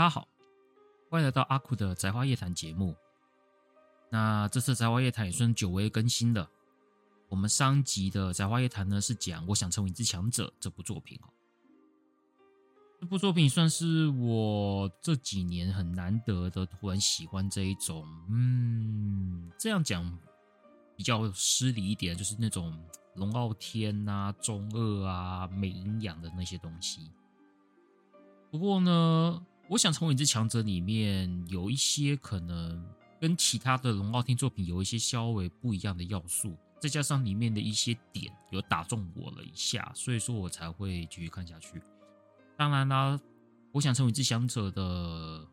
大家好，欢迎来到阿酷的宅花夜谈节目。那这次宅花夜谈也算久违更新了。我们上集的宅花夜谈呢是讲《我想成为你之强者》这部作品哦。这部作品算是我这几年很难得的突然喜欢这一种，嗯，这样讲比较失礼一点，就是那种龙傲天啊、中二啊、没营养的那些东西。不过呢。我想成为你之强者里面有一些可能跟其他的龙傲天作品有一些稍微不一样的要素，再加上里面的一些点有打中我了一下，所以说我才会继续看下去。当然啦，我想成为你之强者的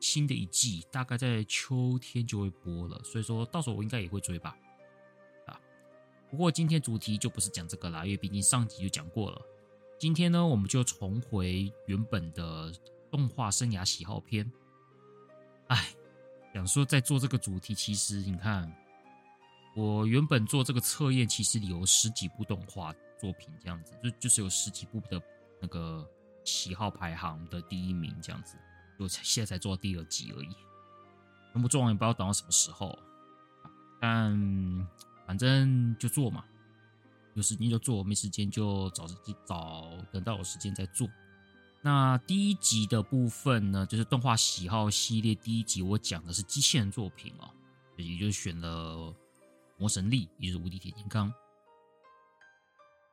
新的一季大概在秋天就会播了，所以说到时候我应该也会追吧。啊，不过今天主题就不是讲这个啦，因为毕竟上集就讲过了。今天呢，我们就重回原本的。动画生涯喜好篇，哎，想说在做这个主题，其实你看，我原本做这个测验，其实有十几部动画作品这样子，就就是有十几部的那个喜好排行的第一名这样子，我现在才做到第二集而已，全部做完也不知道等到什么时候，但反正就做嘛，有时间就做，没时间就找找等到有时间再做。那第一集的部分呢，就是动画喜好系列第一集，我讲的是机器人作品哦，也就是选了魔神力，也就是无敌铁金刚。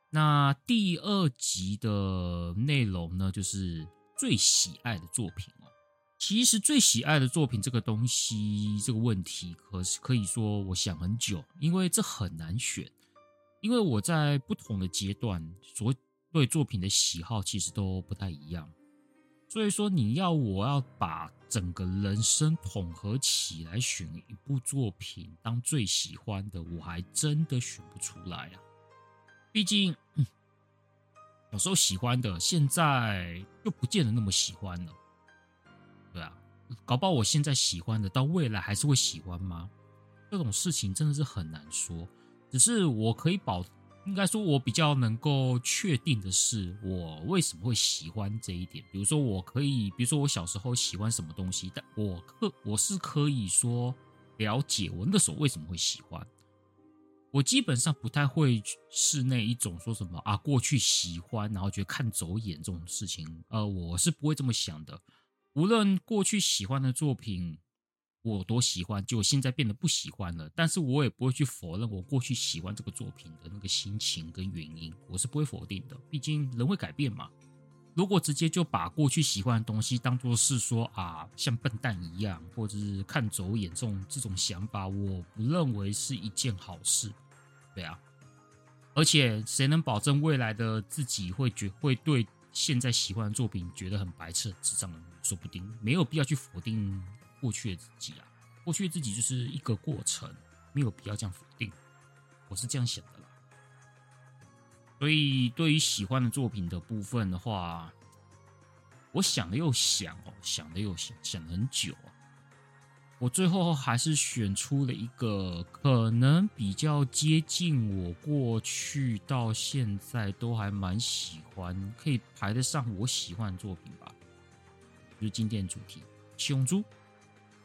那第二集的内容呢，就是最喜爱的作品哦。其实最喜爱的作品这个东西，这个问题，可是可以说我想很久，因为这很难选，因为我在不同的阶段所。对作品的喜好其实都不太一样，所以说你要我要把整个人生统合起来选一部作品当最喜欢的，我还真的选不出来啊。毕竟，有时候喜欢的，现在又不见得那么喜欢了。对啊，搞不好我现在喜欢的，到未来还是会喜欢吗？这种事情真的是很难说。只是我可以保。应该说，我比较能够确定的是，我为什么会喜欢这一点。比如说，我可以，比如说我小时候喜欢什么东西，但我可我是可以说了解我那时候为什么会喜欢。我基本上不太会是那一种说什么啊，过去喜欢，然后觉得看走眼这种事情。呃，我是不会这么想的。无论过去喜欢的作品。我多喜欢，就现在变得不喜欢了。但是我也不会去否认我过去喜欢这个作品的那个心情跟原因，我是不会否定的。毕竟人会改变嘛。如果直接就把过去喜欢的东西当做是说啊，像笨蛋一样，或者是看走眼这种这种想法，我不认为是一件好事。对啊，而且谁能保证未来的自己会觉会对现在喜欢的作品觉得很白痴、智障呢？说不定没有必要去否定。过去的自己啊，过去的自己就是一个过程，没有必要这样否定。我是这样想的啦。所以，对于喜欢的作品的部分的话，我想了又想哦，想了又想，想了很久。我最后还是选出了一个可能比较接近我过去到现在都还蛮喜欢，可以排得上我喜欢的作品吧，就是经典主题《七龙珠》。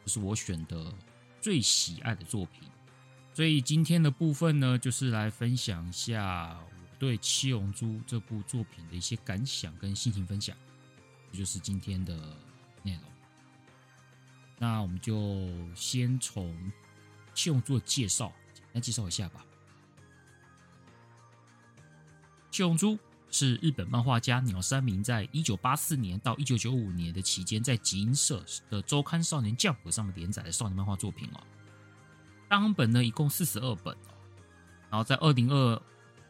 是我选的最喜爱的作品，所以今天的部分呢，就是来分享一下我对《七龙珠》这部作品的一些感想跟心情分享，这就是今天的内容。那我们就先从《七龙珠》的介绍，简单介绍一下吧，《七龙珠》。是日本漫画家鸟山明在一九八四年到一九九五年的期间，在集英社的周刊少年 Jump 上面连载的少年漫画作品哦。单本呢一共四十二本哦，然后在二零二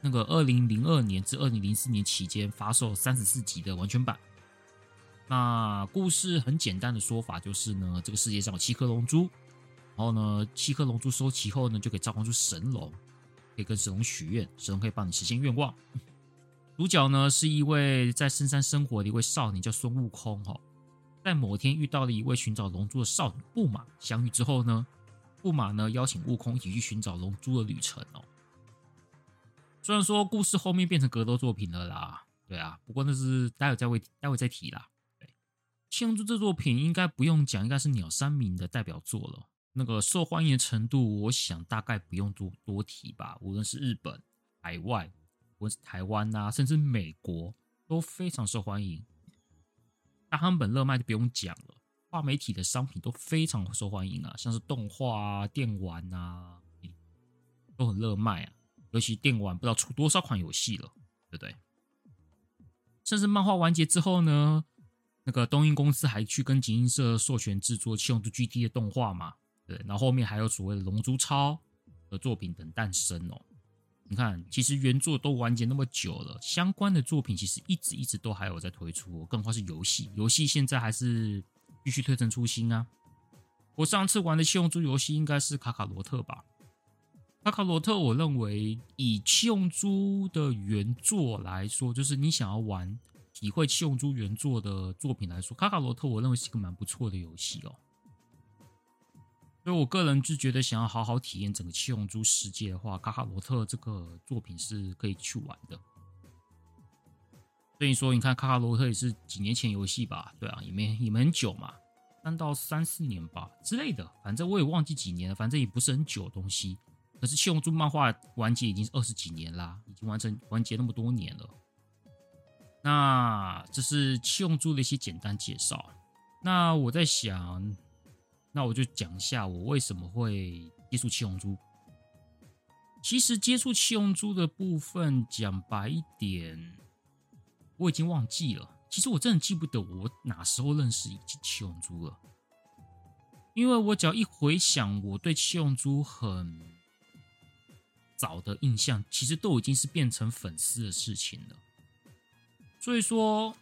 那个二零零二年至二零零四年期间发售三十四集的完全版。那故事很简单的说法就是呢，这个世界上有七颗龙珠，然后呢七颗龙珠收齐后呢，就可以召唤出神龙，可以跟神龙许愿，神龙可以帮你实现愿望。主角呢是一位在深山生活的一位少年，叫孙悟空。哈，在某天遇到了一位寻找龙珠的少女布玛，相遇之后呢，布玛呢邀请悟空一起去寻找龙珠的旅程哦。虽然说故事后面变成格斗作品了啦，对啊，不过那是待会再会待会再提啦。对，《七龙珠这作品应该不用讲，应该是鸟山明的代表作了。那个受欢迎的程度，我想大概不用多多提吧。无论是日本、海外，无论是台湾啊，甚至美国，都非常受欢迎。大汉本热卖就不用讲了，跨媒体的商品都非常受欢迎啊，像是动画啊、电玩啊，都很热卖啊。尤其电玩，不知道出多少款游戏了，对不对？甚至漫画完结之后呢，那个东映公司还去跟集英社授权制作《七龙珠 GT》的动画嘛？对，然后后面还有所谓的《龙珠超》的作品等诞生哦。你看，其实原作都完结那么久了，相关的作品其实一直一直都还有在推出，更何况是游戏，游戏现在还是继续推陈出新啊。我上次玩的七龙珠游戏应该是卡卡罗特吧？卡卡罗特，我认为以七龙珠的原作来说，就是你想要玩、体会七龙珠原作的作品来说，卡卡罗特我认为是一个蛮不错的游戏哦。所以我个人就觉得，想要好好体验整个七龙珠世界的话，卡卡罗特这个作品是可以去玩的。所以说，你看卡卡罗特也是几年前游戏吧？对啊，也没也没很久嘛，三到三四年吧之类的，反正我也忘记几年了，反正也不是很久的东西。可是七龙珠漫画完结已经是二十几年啦，已经完成完结那么多年了。那这是七龙珠的一些简单介绍。那我在想，那我就讲一下我为什么会接触七龙珠。其实接触七龙珠的部分，讲白一点，我已经忘记了。其实我真的记不得我哪时候认识七龙珠了，因为我只要一回想，我对七龙珠很。早的印象其实都已经是变成粉丝的事情了，所以说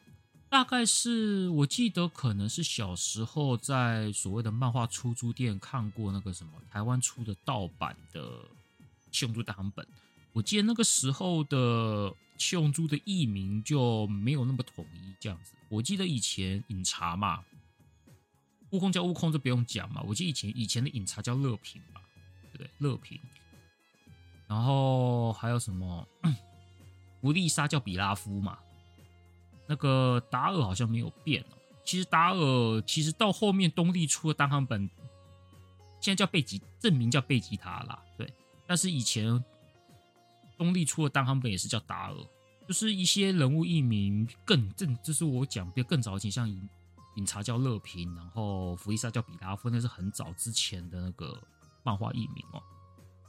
大概是我记得可能是小时候在所谓的漫画出租店看过那个什么台湾出的盗版的《七龙珠》大本，我记得那个时候的《七龙珠》的译名就没有那么统一这样子。我记得以前饮茶嘛，悟空叫悟空就不用讲嘛，我记得以前以前的饮茶叫乐平吧，对不对？乐平。然后还有什么？弗利萨叫比拉夫嘛？那个达尔好像没有变哦。其实达尔其实到后面东立出的单行本，现在叫贝吉，正名叫贝吉塔啦。对，但是以前东立出的单行本也是叫达尔，就是一些人物译名更正，就是我讲比更早以前，像饮饮茶叫乐平，然后弗利萨叫比拉夫，那是很早之前的那个漫画译名哦。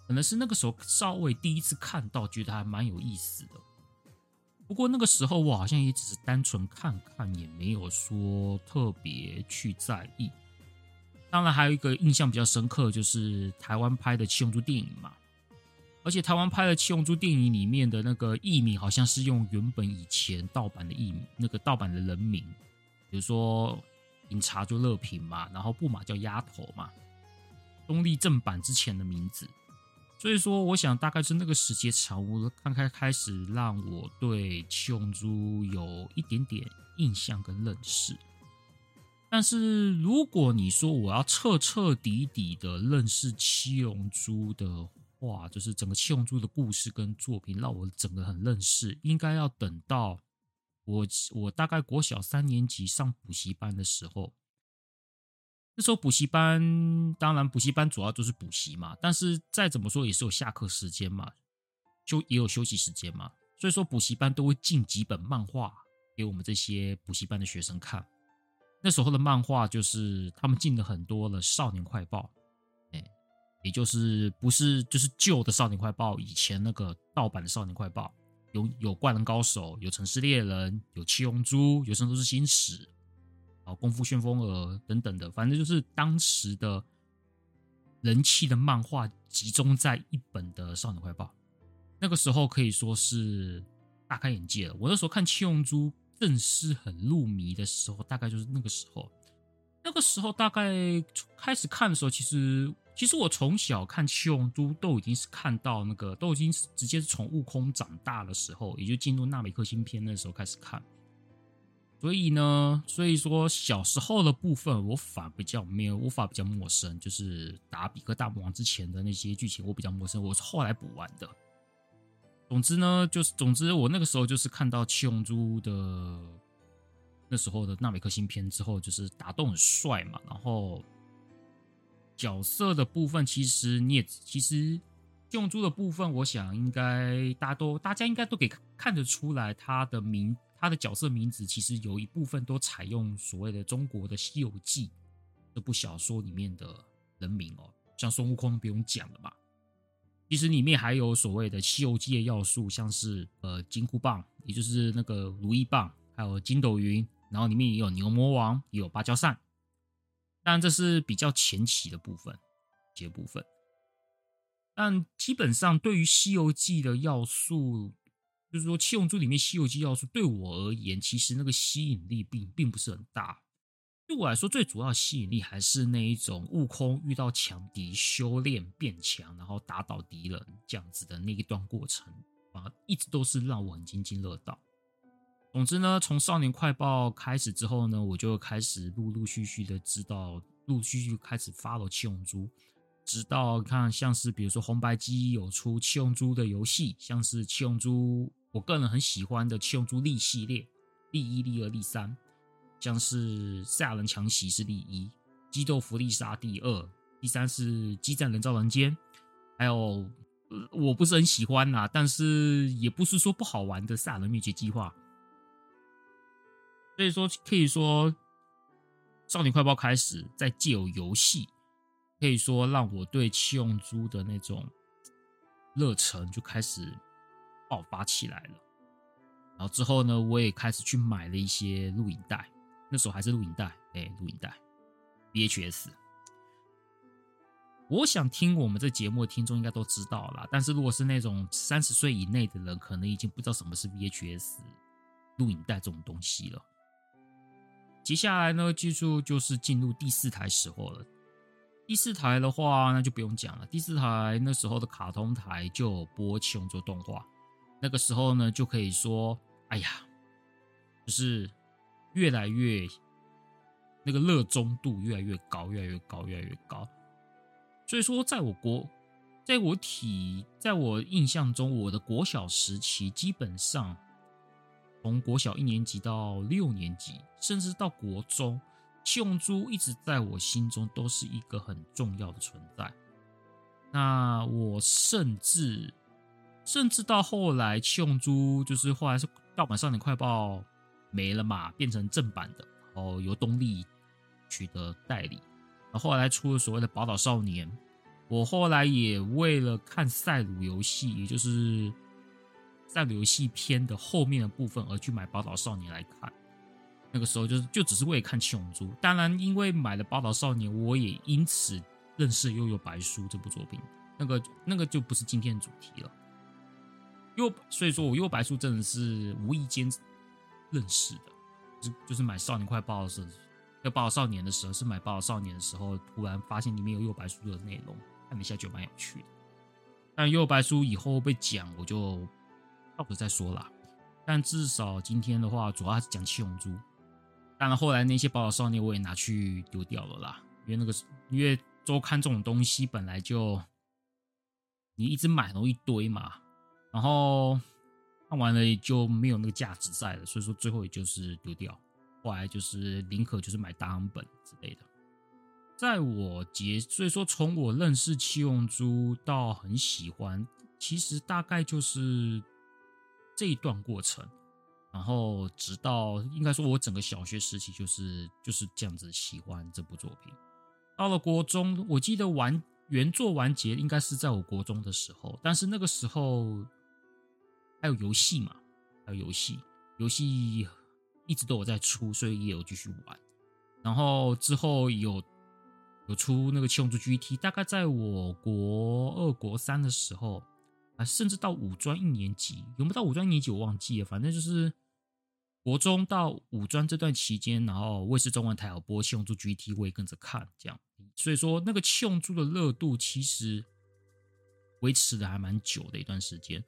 可能是那个时候稍微第一次看到，觉得还蛮有意思的。不过那个时候我好像也只是单纯看看，也没有说特别去在意。当然，还有一个印象比较深刻，就是台湾拍的《七龙珠》电影嘛。而且台湾拍的《七龙珠》电影里面的那个艺名，好像是用原本以前盗版的艺名，那个盗版的人名，比如说饮茶就乐平嘛，然后布玛叫丫头嘛，东立正版之前的名字。所以说，我想大概是那个时间长，我刚开开始让我对七龙珠有一点点印象跟认识。但是如果你说我要彻彻底底的认识七龙珠的话，就是整个七龙珠的故事跟作品让我整个很认识，应该要等到我我大概国小三年级上补习班的时候。那时候补习班，当然补习班主要就是补习嘛，但是再怎么说也是有下课时间嘛，就也有休息时间嘛，所以说补习班都会进几本漫画给我们这些补习班的学生看。那时候的漫画就是他们进了很多的《少年快报》，哎，也就是不是就是旧的《少年快报》，以前那个盗版的《少年快报》，有有《灌篮高手》，有《城市猎人》，有《七龙珠》，有《圣斗士星矢》。啊，功夫旋风儿等等的，反正就是当时的人气的漫画集中在一本的《少年快报》。那个时候可以说是大开眼界了。我那时候看《七龙珠》正式很入迷的时候，大概就是那个时候。那个时候大概开始看的时候，其实其实我从小看《七龙珠》都已经是看到那个，都已经是直接是从悟空长大的时候，也就进入纳美克星篇那时候开始看。所以呢，所以说小时候的部分我反比较没有，我反比较陌生，就是打比克大魔王之前的那些剧情我比较陌生，我是后来补完的。总之呢，就是总之我那个时候就是看到七龙珠的那时候的纳美克星篇之后，就是打斗很帅嘛，然后角色的部分，其实你也其实七龙珠的部分，我想应该大家都大家应该都可以看得出来，他的名他的角色名字其实有一部分都采用所谓的中国的《西游记》这部小说里面的人名哦，像孙悟空不用讲了吧。其实里面还有所谓的《西游记》的要素，像是呃金箍棒，也就是那个如意棒，还有筋斗云，然后里面也有牛魔王，也有芭蕉扇。但这是比较前期的部分，这部分。但基本上对于《西游记》的要素，就是说《七龙珠》里面《西游记》要素，对我而言，其实那个吸引力并并不是很大。对我来说，最主要的吸引力还是那一种悟空遇到强敌，修炼变强，然后打倒敌人这样子的那一段过程啊，一直都是让我很津津乐道。总之呢，从少年快报开始之后呢，我就开始陆陆续续的知道，陆陆续续开始 follow 七龙珠，直到看像是比如说红白机有出七龙珠的游戏，像是七龙珠，我个人很喜欢的七龙珠力系列，力一、力二、力三。像是赛亚人强袭是第一，激斗弗利萨第二，第三是激战人造人间，还有我不是很喜欢呐，但是也不是说不好玩的赛亚人灭绝计划。所以说可以说，少年快报开始在借由游戏，可以说让我对七龙珠的那种热忱就开始爆发起来了。然后之后呢，我也开始去买了一些录影带。那时候还是录影带，哎、录影带，VHS。我想听我们这节目的听众应该都知道啦，但是如果是那种三十岁以内的人，可能已经不知道什么是 VHS 录影带这种东西了。接下来呢，记住就是进入第四台时候了。第四台的话，那就不用讲了。第四台那时候的卡通台就播七龙珠动画，那个时候呢，就可以说，哎呀，就是。越来越那个热衷度越来越高，越来越高，越来越高。所以说，在我国，在我体，在我印象中，我的国小时期，基本上从国小一年级到六年级，甚至到国中，七龙珠一直在我心中都是一个很重要的存在。那我甚至，甚至到后来，七龙珠就是后来是盗版少年快报。没了嘛，变成正版的，然后由东立取得代理。然后后来出了所谓的《宝岛少年》，我后来也为了看赛鲁游戏，也就是赛鲁游戏篇的后面的部分而去买《宝岛少年》来看。那个时候就是就只是为了看七龙珠。当然，因为买了《宝岛少年》，我也因此认识《悠悠白书》这部作品。那个那个就不是今天的主题了。又所以说我《幽游白书》真的是无意间。认识的，就就是买《少年快报》的时候，要《宝岛少年》的时候，是买《宝岛少年》的时候，突然发现里面有《幽白书》的内容，看了一下就蛮有趣的。但《幽白书》以后被讲，我就到时再说啦。但至少今天的话，主要还是讲七龙珠。当然后来那些《宝岛少年》我也拿去丢掉了啦，因为那个因为周刊这种东西本来就你一直买容易堆嘛，然后。看完了也就没有那个价值在了，所以说最后也就是丢掉。后来就是宁可就是买单本之类的。在我结，所以说从我认识七龙珠到很喜欢，其实大概就是这一段过程。然后直到应该说我整个小学时期就是就是这样子喜欢这部作品。到了国中，我记得完原作完结应该是在我国中的时候，但是那个时候。还有游戏嘛？还有游戏，游戏一直都有在出，所以也有继续玩。然后之后有有出那个《七龙珠 GT》，大概在我国二、国三的时候，啊，甚至到五专一年级，有没有到五专一年级我忘记了。反正就是国中到五专这段期间，然后卫视中文台有播《七龙珠 GT》，我也跟着看，这样。所以说，那个七龙珠的热度其实维持的还蛮久的一段时间。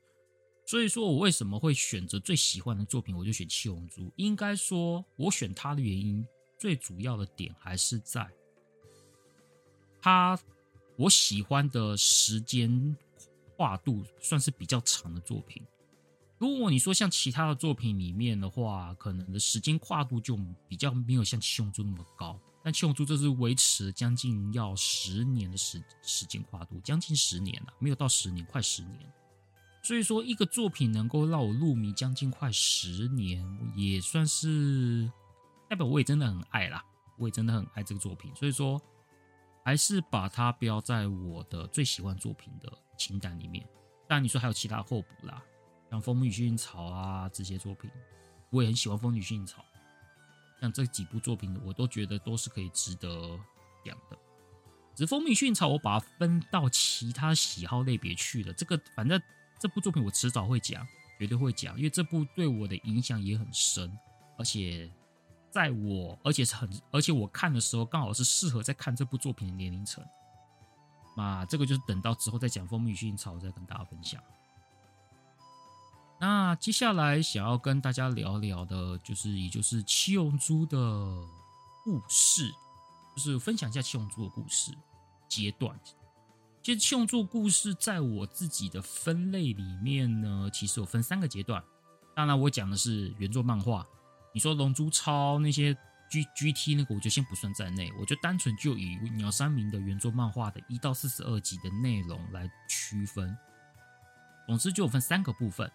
所以说我为什么会选择最喜欢的作品，我就选七龙珠。应该说，我选它的原因，最主要的点还是在它我喜欢的时间跨度算是比较长的作品。如果你说像其他的作品里面的话，可能的时间跨度就比较没有像七龙珠那么高。但七龙珠这是维持将近要十年的时时间跨度，将近十年了，没有到十年，快十年。所以说，一个作品能够让我入迷将近快十年，也算是代表我也真的很爱啦，我也真的很爱这个作品。所以说，还是把它标在我的最喜欢作品的清单里面。当然，你说还有其他候补啦，像《风女薰衣草》啊这些作品，我也很喜欢《风女薰衣草》。像这几部作品，我都觉得都是可以值得讲的。只是《风女薰衣草》，我把它分到其他喜好类别去了。这个反正。这部作品我迟早会讲，绝对会讲，因为这部对我的影响也很深，而且在我，而且是很，而且我看的时候刚好是适合在看这部作品的年龄层。那这个就是等到之后再讲《风女薰衣草》再跟大家分享。那接下来想要跟大家聊聊的，就是也就是七龙珠的故事，就是分享一下七龙珠的故事阶段。其实七龙珠故事在我自己的分类里面呢，其实有分三个阶段。当然，我讲的是原作漫画。你说龙珠超那些 G G T 那个，我就先不算在内。我就单纯就以鸟山明的原作漫画的一到四十二集的内容来区分。总之就有分三个部分。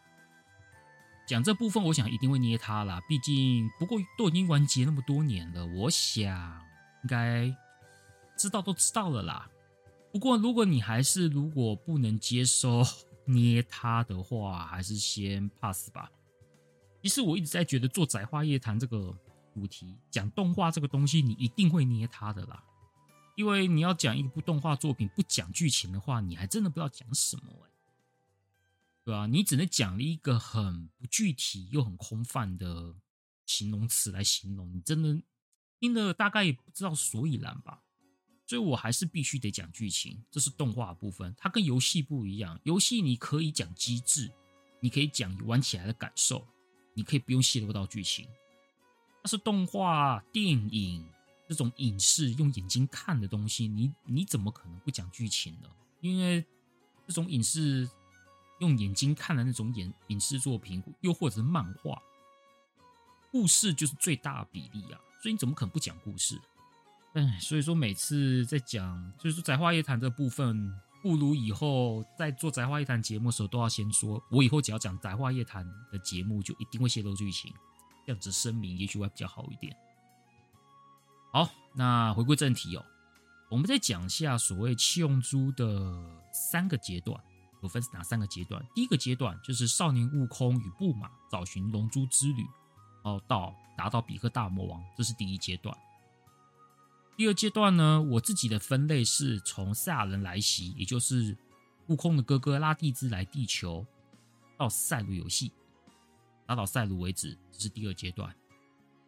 讲这部分，我想一定会捏他啦。毕竟，不过都已经完结那么多年了，我想应该知道都知道了啦。不过，如果你还是如果不能接受捏他的话，还是先 pass 吧。其实我一直在觉得做窄化夜谈这个主题，讲动画这个东西，你一定会捏他的啦。因为你要讲一部动画作品，不讲剧情的话，你还真的不知道讲什么哎，对吧？你只能讲了一个很不具体又很空泛的形容词来形容，你真的听了大概也不知道所以然吧。所以我还是必须得讲剧情，这是动画部分，它跟游戏不一样。游戏你可以讲机制，你可以讲玩起来的感受，你可以不用泄露到剧情。但是动画、电影这种影视用眼睛看的东西，你你怎么可能不讲剧情呢？因为这种影视用眼睛看的那种影影视作品，又或者是漫画，故事就是最大比例啊，所以你怎么可能不讲故事？哎，所以说每次在讲，就是说宅话夜谈这部分，不如以后在做宅话夜谈节目的时候，都要先说，我以后只要讲宅话夜谈的节目，就一定会泄露剧情，这样子声明，也许会比较好一点。好，那回归正题哦，我们再讲一下所谓七龙珠的三个阶段，有分哪三个阶段？第一个阶段就是少年悟空与布玛找寻龙珠之旅，然后到达到比克大魔王，这是第一阶段。第二阶段呢，我自己的分类是从赛亚人来袭，也就是悟空的哥哥拉蒂兹来地球，到赛鲁游戏打倒赛鲁为止，这是第二阶段。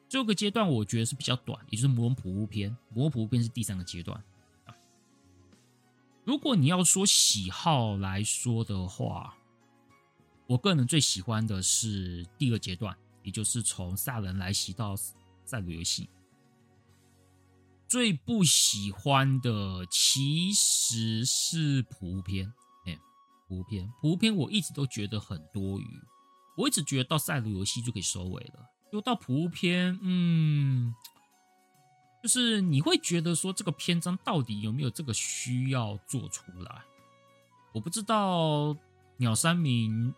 最后个阶段我觉得是比较短，也就是魔王普乌篇。魔王普乌篇是第三个阶段。如果你要说喜好来说的话，我个人最喜欢的是第二阶段，也就是从赛亚人来袭到赛鲁游戏。最不喜欢的其实是普篇，哎，普篇，普篇我一直都觉得很多余，我一直觉得到赛鲁游戏就可以收尾了，又到普篇，嗯，就是你会觉得说这个篇章到底有没有这个需要做出来？我不知道鸟山明，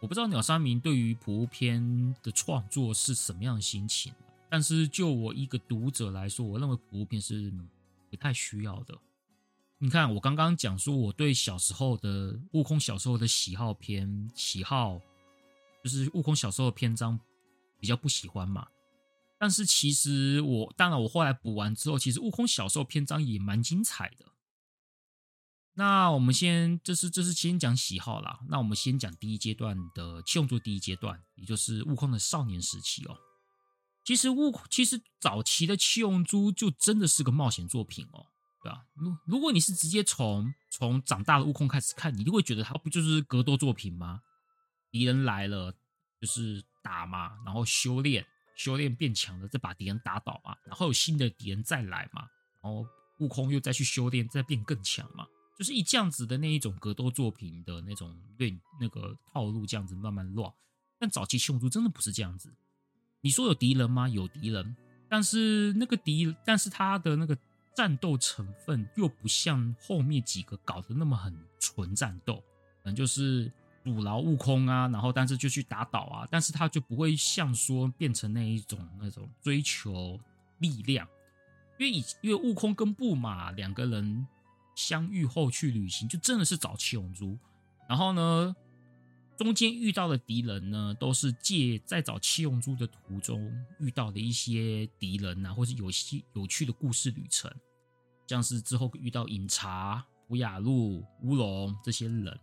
我不知道鸟山明对于普乌篇的创作是什么样的心情。但是就我一个读者来说，我认为普乌篇是不太需要的。你看，我刚刚讲说我对小时候的悟空小时候的喜好篇喜好，就是悟空小时候的篇章比较不喜欢嘛。但是其实我当然我后来补完之后，其实悟空小时候篇章也蛮精彩的。那我们先，这是这是先讲喜好啦。那我们先讲第一阶段的七龙珠第一阶段，也就是悟空的少年时期哦。其实悟空，其实早期的七龙珠就真的是个冒险作品哦，对吧？如如果你是直接从从长大的悟空开始看，你就会觉得它不就是格斗作品吗？敌人来了就是打嘛，然后修炼，修炼变强了，再把敌人打倒嘛，然后有新的敌人再来嘛，然后悟空又再去修炼，再变更强嘛。就是以这样子的那一种格斗作品的那种对那个套路这样子慢慢乱。但早期七龙珠真的不是这样子。你说有敌人吗？有敌人，但是那个敌，但是他的那个战斗成分又不像后面几个搞得那么很纯战斗，可能就是阻挠悟空啊，然后但是就去打倒啊，但是他就不会像说变成那一种那种追求力量，因为以因为悟空跟布马两个人相遇后去旅行，就真的是找七龙珠，然后呢，中间遇到的敌人呢，都是借在找七龙珠的途中遇到的一些敌人啊，或是有些有趣的故事旅程，像是之后遇到饮茶、普雅路、乌龙这些人，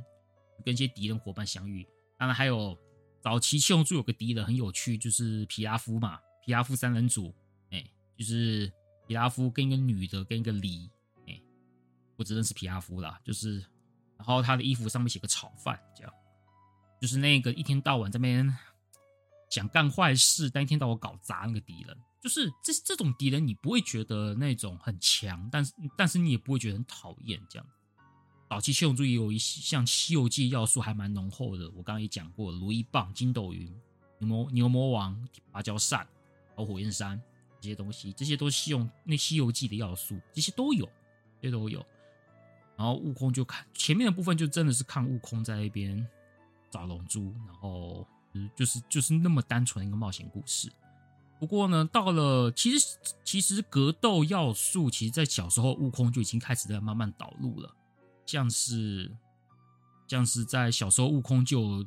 跟一些敌人伙伴相遇。当然还有早期七龙珠有个敌人很有趣，就是皮拉夫嘛，皮拉夫三人组，哎，就是皮拉夫跟一个女的跟一个李，哎，我只认识皮拉夫啦，就是，然后他的衣服上面写个炒饭这样。就是那个一天到晚在那边想干坏事，但一天到晚搞砸那个敌人，就是这这种敌人，你不会觉得那种很强，但是但是你也不会觉得很讨厌这样。早期七龙珠也有一些像《西游记》要素还蛮浓厚的，我刚刚也讲过，如意棒、筋斗云、牛魔牛魔王、芭蕉扇、还有火焰山这些东西，这些都是用那《西游记》的要素，这些都有，这些都有。然后悟空就看前面的部分，就真的是看悟空在那边。找龙珠，然后就是就是那么单纯的一个冒险故事。不过呢，到了其实其实格斗要素，其实在小时候悟空就已经开始在慢慢导入了，像是像是在小时候悟空就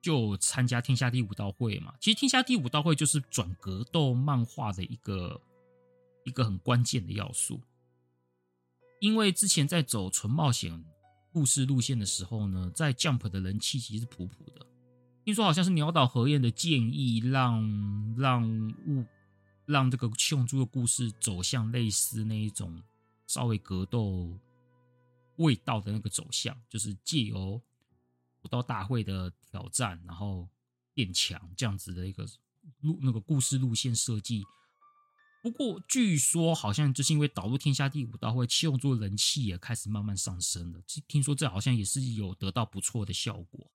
就参加天下第五道会嘛。其实天下第五道会就是转格斗漫画的一个一个很关键的要素，因为之前在走纯冒险。故事路线的时候呢，在 Jump 的人气其实是普普的。听说好像是鸟岛和彦的建议让，让让悟让这个七龙珠的故事走向类似那一种稍微格斗味道的那个走向，就是借由武道大会的挑战，然后变强这样子的一个路那个故事路线设计。不过，据说好像就是因为导入天下第五道会，七龙珠人气也开始慢慢上升了。听说这好像也是有得到不错的效果。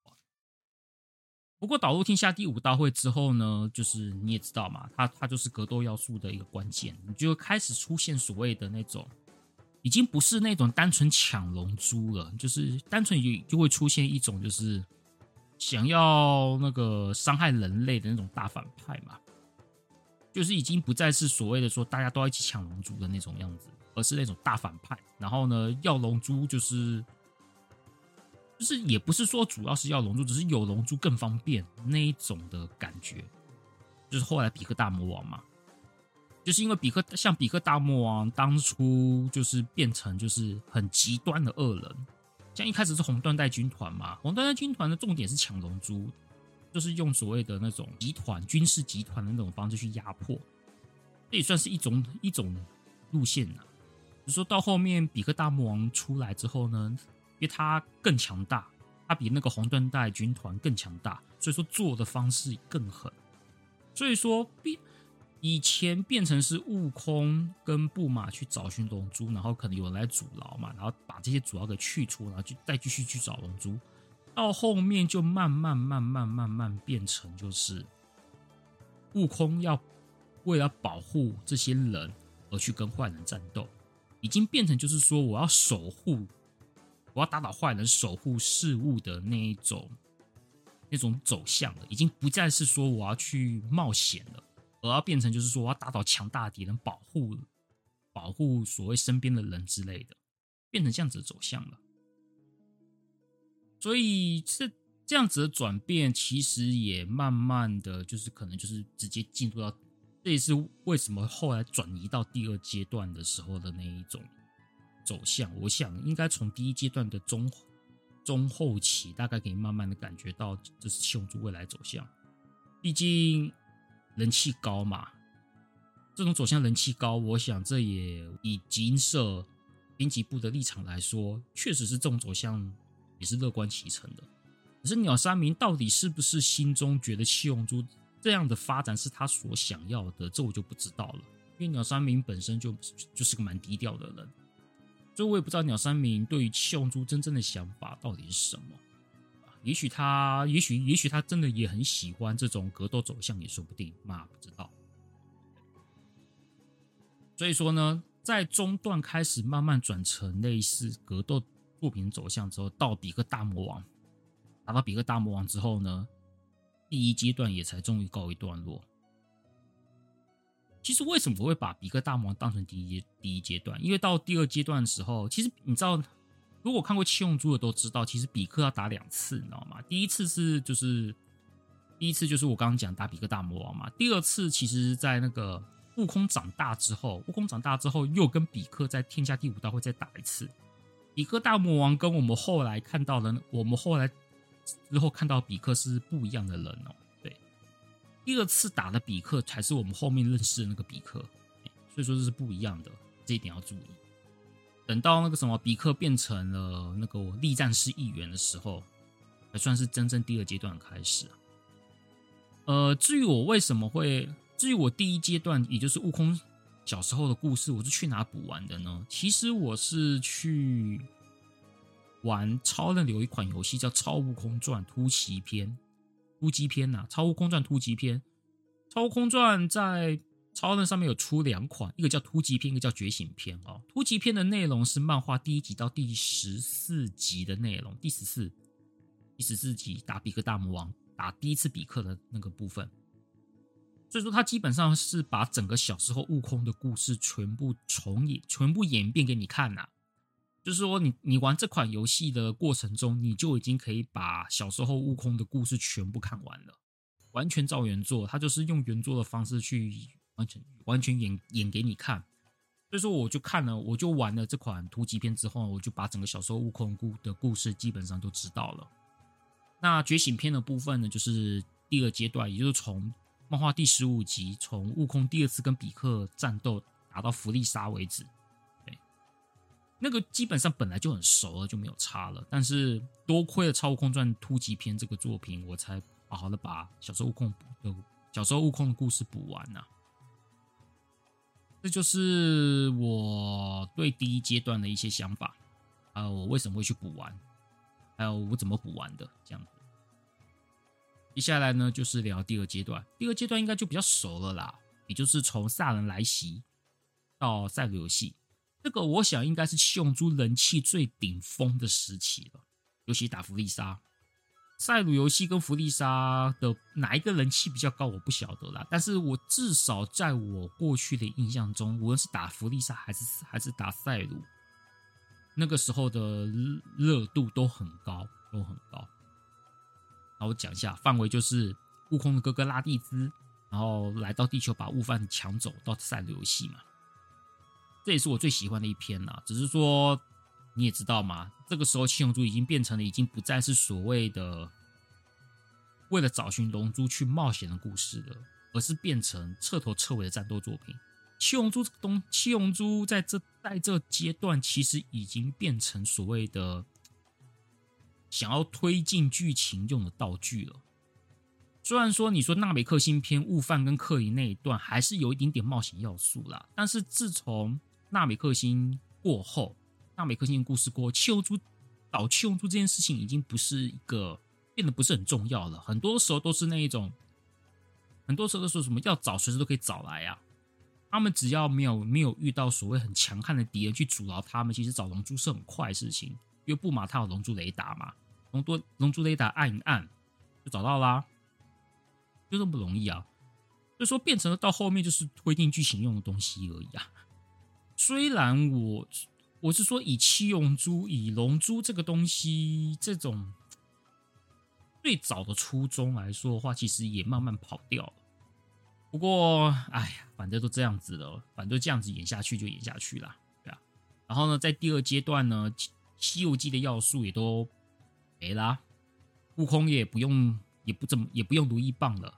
不过导入天下第五道会之后呢，就是你也知道嘛，它它就是格斗要素的一个关键，你就开始出现所谓的那种，已经不是那种单纯抢龙珠了，就是单纯就就会出现一种就是想要那个伤害人类的那种大反派嘛。就是已经不再是所谓的说大家都要一起抢龙珠的那种样子，而是那种大反派。然后呢，要龙珠就是，就是也不是说主要是要龙珠，只是有龙珠更方便那一种的感觉。就是后来比克大魔王嘛，就是因为比克像比克大魔王当初就是变成就是很极端的恶人，像一开始是红缎带军团嘛，红缎带军团的重点是抢龙珠。就是用所谓的那种集团军事集团的那种方式去压迫，这也算是一种一种路线呐。就说到后面比克大魔王出来之后呢，因为他更强大，他比那个红缎带军团更强大，所以说做的方式更狠。所以说变以前变成是悟空跟布马去找寻龙珠，然后可能有人来阻挠嘛，然后把这些阻挠给去除，然后就再继续去找龙珠。到后面就慢慢慢慢慢慢变成，就是悟空要为了保护这些人而去跟坏人战斗，已经变成就是说我要守护，我要打倒坏人，守护事物的那一种那种走向了，已经不再是说我要去冒险了，而要变成就是说我要打倒强大敌人，保护保护所谓身边的人之类的，变成这样子的走向了。所以这这样子的转变，其实也慢慢的就是可能就是直接进入到，这也是为什么后来转移到第二阶段的时候的那一种走向。我想应该从第一阶段的中中后期，大概可以慢慢的感觉到这是七龙珠未来走向。毕竟人气高嘛，这种走向人气高，我想这也以集英社编辑部的立场来说，确实是这种走向。也是乐观其成的，可是鸟山明到底是不是心中觉得七龙珠这样的发展是他所想要的？这我就不知道了。因为鸟山明本身就就是个蛮低调的人，所以我也不知道鸟山明对于七龙珠真正的想法到底是什么。也许他，也许，也许他真的也很喜欢这种格斗走向，也说不定。妈不知道。所以说呢，在中段开始慢慢转成类似格斗作品走向之后，到比克大魔王，打到比克大魔王之后呢，第一阶段也才终于告一段落。其实为什么我会把比克大魔王当成第一第一阶段？因为到第二阶段的时候，其实你知道。如果看过七龙珠的都知道，其实比克要打两次，你知道吗？第一次是就是第一次就是我刚刚讲打比克大魔王嘛。第二次其实，在那个悟空长大之后，悟空长大之后又跟比克在天下第五道会再打一次。比克大魔王跟我们后来看到的，我们后来之后看到比克是不一样的人哦。对，第二次打的比克才是我们后面认识的那个比克，所以说这是不一样的，这一点要注意。等到那个什么比克变成了那个力战士一员的时候，才算是真正第二阶段开始。呃，至于我为什么会，至于我第一阶段，也就是悟空小时候的故事，我是去哪补完的呢？其实我是去玩超人有一款游戏叫《超悟空传突袭篇》，突击篇呐，《超悟空传突击篇》，《超悟空传》在。超人上面有出两款，一个叫突击篇，一个叫觉醒篇哦。突击篇的内容是漫画第一集到第十四集的内容，第十四、第十四集打比克大魔王，打第一次比克的那个部分。所以说，他基本上是把整个小时候悟空的故事全部重演、全部演变给你看呐、就是说你，你你玩这款游戏的过程中，你就已经可以把小时候悟空的故事全部看完了，完全照原作。他就是用原作的方式去。完全完全演演给你看，所以说我就看了，我就玩了这款突击篇之后，我就把整个小时候悟空故的故事基本上都知道了。那觉醒篇的部分呢，就是第二阶段，也就是从漫画第十五集，从悟空第二次跟比克战斗打到弗利沙为止。对，那个基本上本来就很熟了，就没有差了。但是多亏了《超悟空传突击篇》这个作品，我才好好的把小时候悟空的小时候悟空的故事补完呐、啊。这就是我对第一阶段的一些想法，还有我为什么会去补完，还有我怎么补完的这样子。接下来呢，就是聊第二阶段。第二阶段应该就比较熟了啦，也就是从萨人来袭到赛格游戏，这个我想应该是七龙珠人气最顶峰的时期了，尤其打弗利萨。赛鲁游戏跟弗利萨的哪一个人气比较高，我不晓得啦。但是我至少在我过去的印象中，无论是打弗利萨还是还是打赛鲁，那个时候的热度都很高，都很高。那我讲一下范围，就是悟空的哥哥拉蒂兹，然后来到地球把悟饭抢走到赛鲁游戏嘛。这也是我最喜欢的一篇啦，只是说。你也知道嘛，这个时候七龙珠已经变成了，已经不再是所谓的为了找寻龙珠去冒险的故事了，而是变成彻头彻尾的战斗作品。七龙珠这个东，七龙珠在这在这阶段其实已经变成所谓的想要推进剧情用的道具了。虽然说你说纳美克星篇悟饭跟克林那一段还是有一点点冒险要素啦，但是自从纳美克星过后。那美克星的故事过，七龙珠找七龙珠这件事情已经不是一个变得不是很重要了。很多时候都是那一种，很多时候都说什么要找随时都可以找来啊。他们只要没有没有遇到所谓很强悍的敌人去阻挠他们，其实找龙珠是很快的事情。因为布玛他有龙珠雷达嘛，龙多龙珠雷达按一按就找到啦，就这么容易啊。所以说变成了到后面就是推进剧情用的东西而已啊。虽然我。我是说，以七龙珠、以龙珠这个东西，这种最早的初衷来说的话，其实也慢慢跑掉了。不过，哎呀，反正都这样子了，反正这样子演下去就演下去了，对啊。然后呢，在第二阶段呢，《西游记》的要素也都没啦，悟空也不用，也不怎么，也不用如意棒了。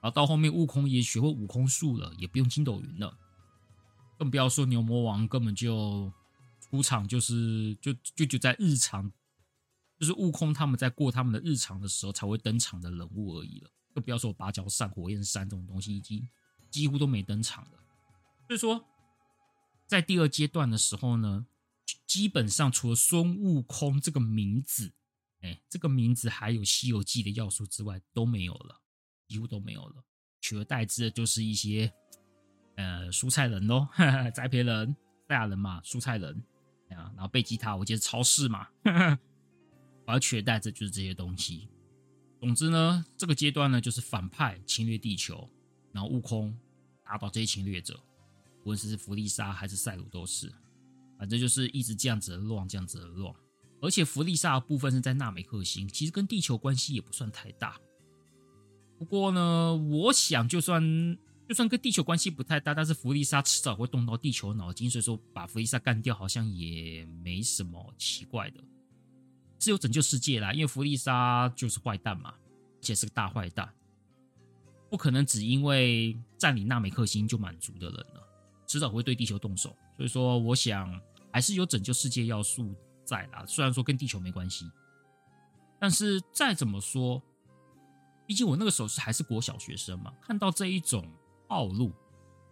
然后到后面，悟空也学会悟空术了，也不用筋斗云了，更不要说牛魔王根本就。出场就是就就就在日常，就是悟空他们在过他们的日常的时候才会登场的人物而已了，更不要说芭蕉扇、火焰山这种东西，已经几乎都没登场了。所以说，在第二阶段的时候呢，基本上除了孙悟空这个名字，哎，这个名字还有《西游记》的要素之外，都没有了，几乎都没有了，取而代之的就是一些呃蔬菜人喽，栽培人、赛亚人嘛，蔬菜人然后贝吉塔，我记得超市嘛，而取代这就是这些东西。总之呢，这个阶段呢，就是反派侵略地球，然后悟空打倒这些侵略者，无论是弗利萨还是赛鲁都是，反正就是一直这样子的乱，这样子的乱。而且弗利萨的部分是在纳美克星，其实跟地球关系也不算太大。不过呢，我想就算就算跟地球关系不太大，但是弗利萨迟早会动到地球脑筋，所以说把弗利萨干掉好像也没什么奇怪的。是有拯救世界啦，因为弗利萨就是坏蛋嘛，且是个大坏蛋，不可能只因为占领纳美克星就满足的人了，迟早会对地球动手。所以说，我想还是有拯救世界要素在啦。虽然说跟地球没关系，但是再怎么说，毕竟我那个时候是还是国小学生嘛，看到这一种套路，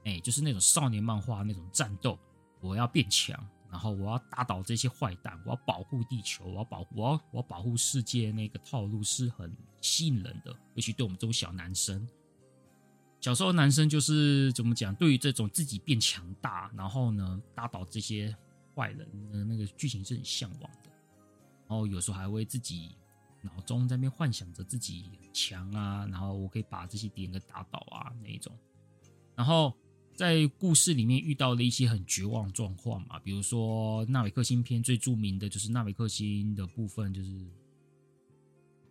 哎，就是那种少年漫画那种战斗，我要变强。然后我要打倒这些坏蛋，我要保护地球，我要保护，我要我要保护世界。那个套路是很吸引人的，尤其对我们这种小男生。小时候男生就是怎么讲？对于这种自己变强大，然后呢打倒这些坏人的那个剧情是很向往的。然后有时候还会自己脑中在那边幻想着自己强啊，然后我可以把这些敌人给打倒啊那一种。然后。在故事里面遇到了一些很绝望状况嘛，比如说纳美克星篇最著名的就是纳美克星的部分，就是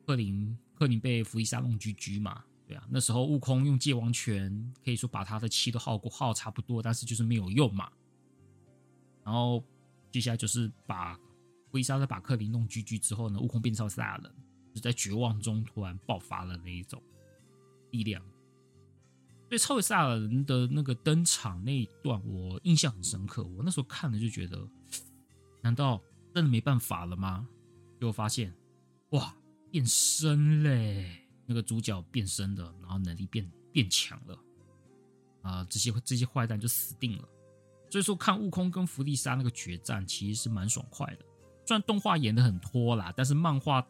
克林克林被弗利萨弄狙狙嘛，对啊，那时候悟空用界王拳可以说把他的气都耗过耗差不多，但是就是没有用嘛。然后接下来就是把弗利萨在把克林弄狙狙之后呢，悟空变成赛亚人，就在绝望中突然爆发了那一种力量。对超级赛亚人的那个登场那一段，我印象很深刻。我那时候看了就觉得，难道真的没办法了吗？结果发现，哇，变身嘞！那个主角变身的，然后能力变变强了，啊、这些这些坏蛋就死定了。所以说，看悟空跟弗利萨那个决战，其实是蛮爽快的。虽然动画演得很拖啦，但是漫画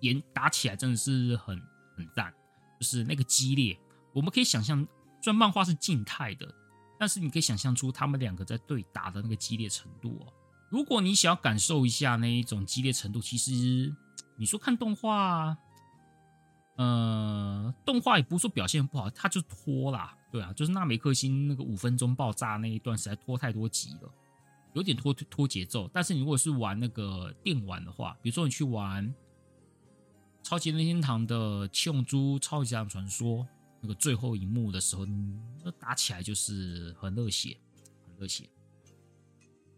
演打起来真的是很很赞，就是那个激烈。我们可以想象，虽然漫画是静态的，但是你可以想象出他们两个在对打的那个激烈程度哦。如果你想要感受一下那一种激烈程度，其实你说看动画，呃，动画也不是说表现不好，它就拖啦，对啊，就是纳美克星那个五分钟爆炸那一段实在拖太多集了，有点拖拖节奏。但是你如果是玩那个电玩的话，比如说你去玩超级任天堂的《七龙珠超级战传说》。那个最后一幕的时候，那打起来就是很热血，很热血。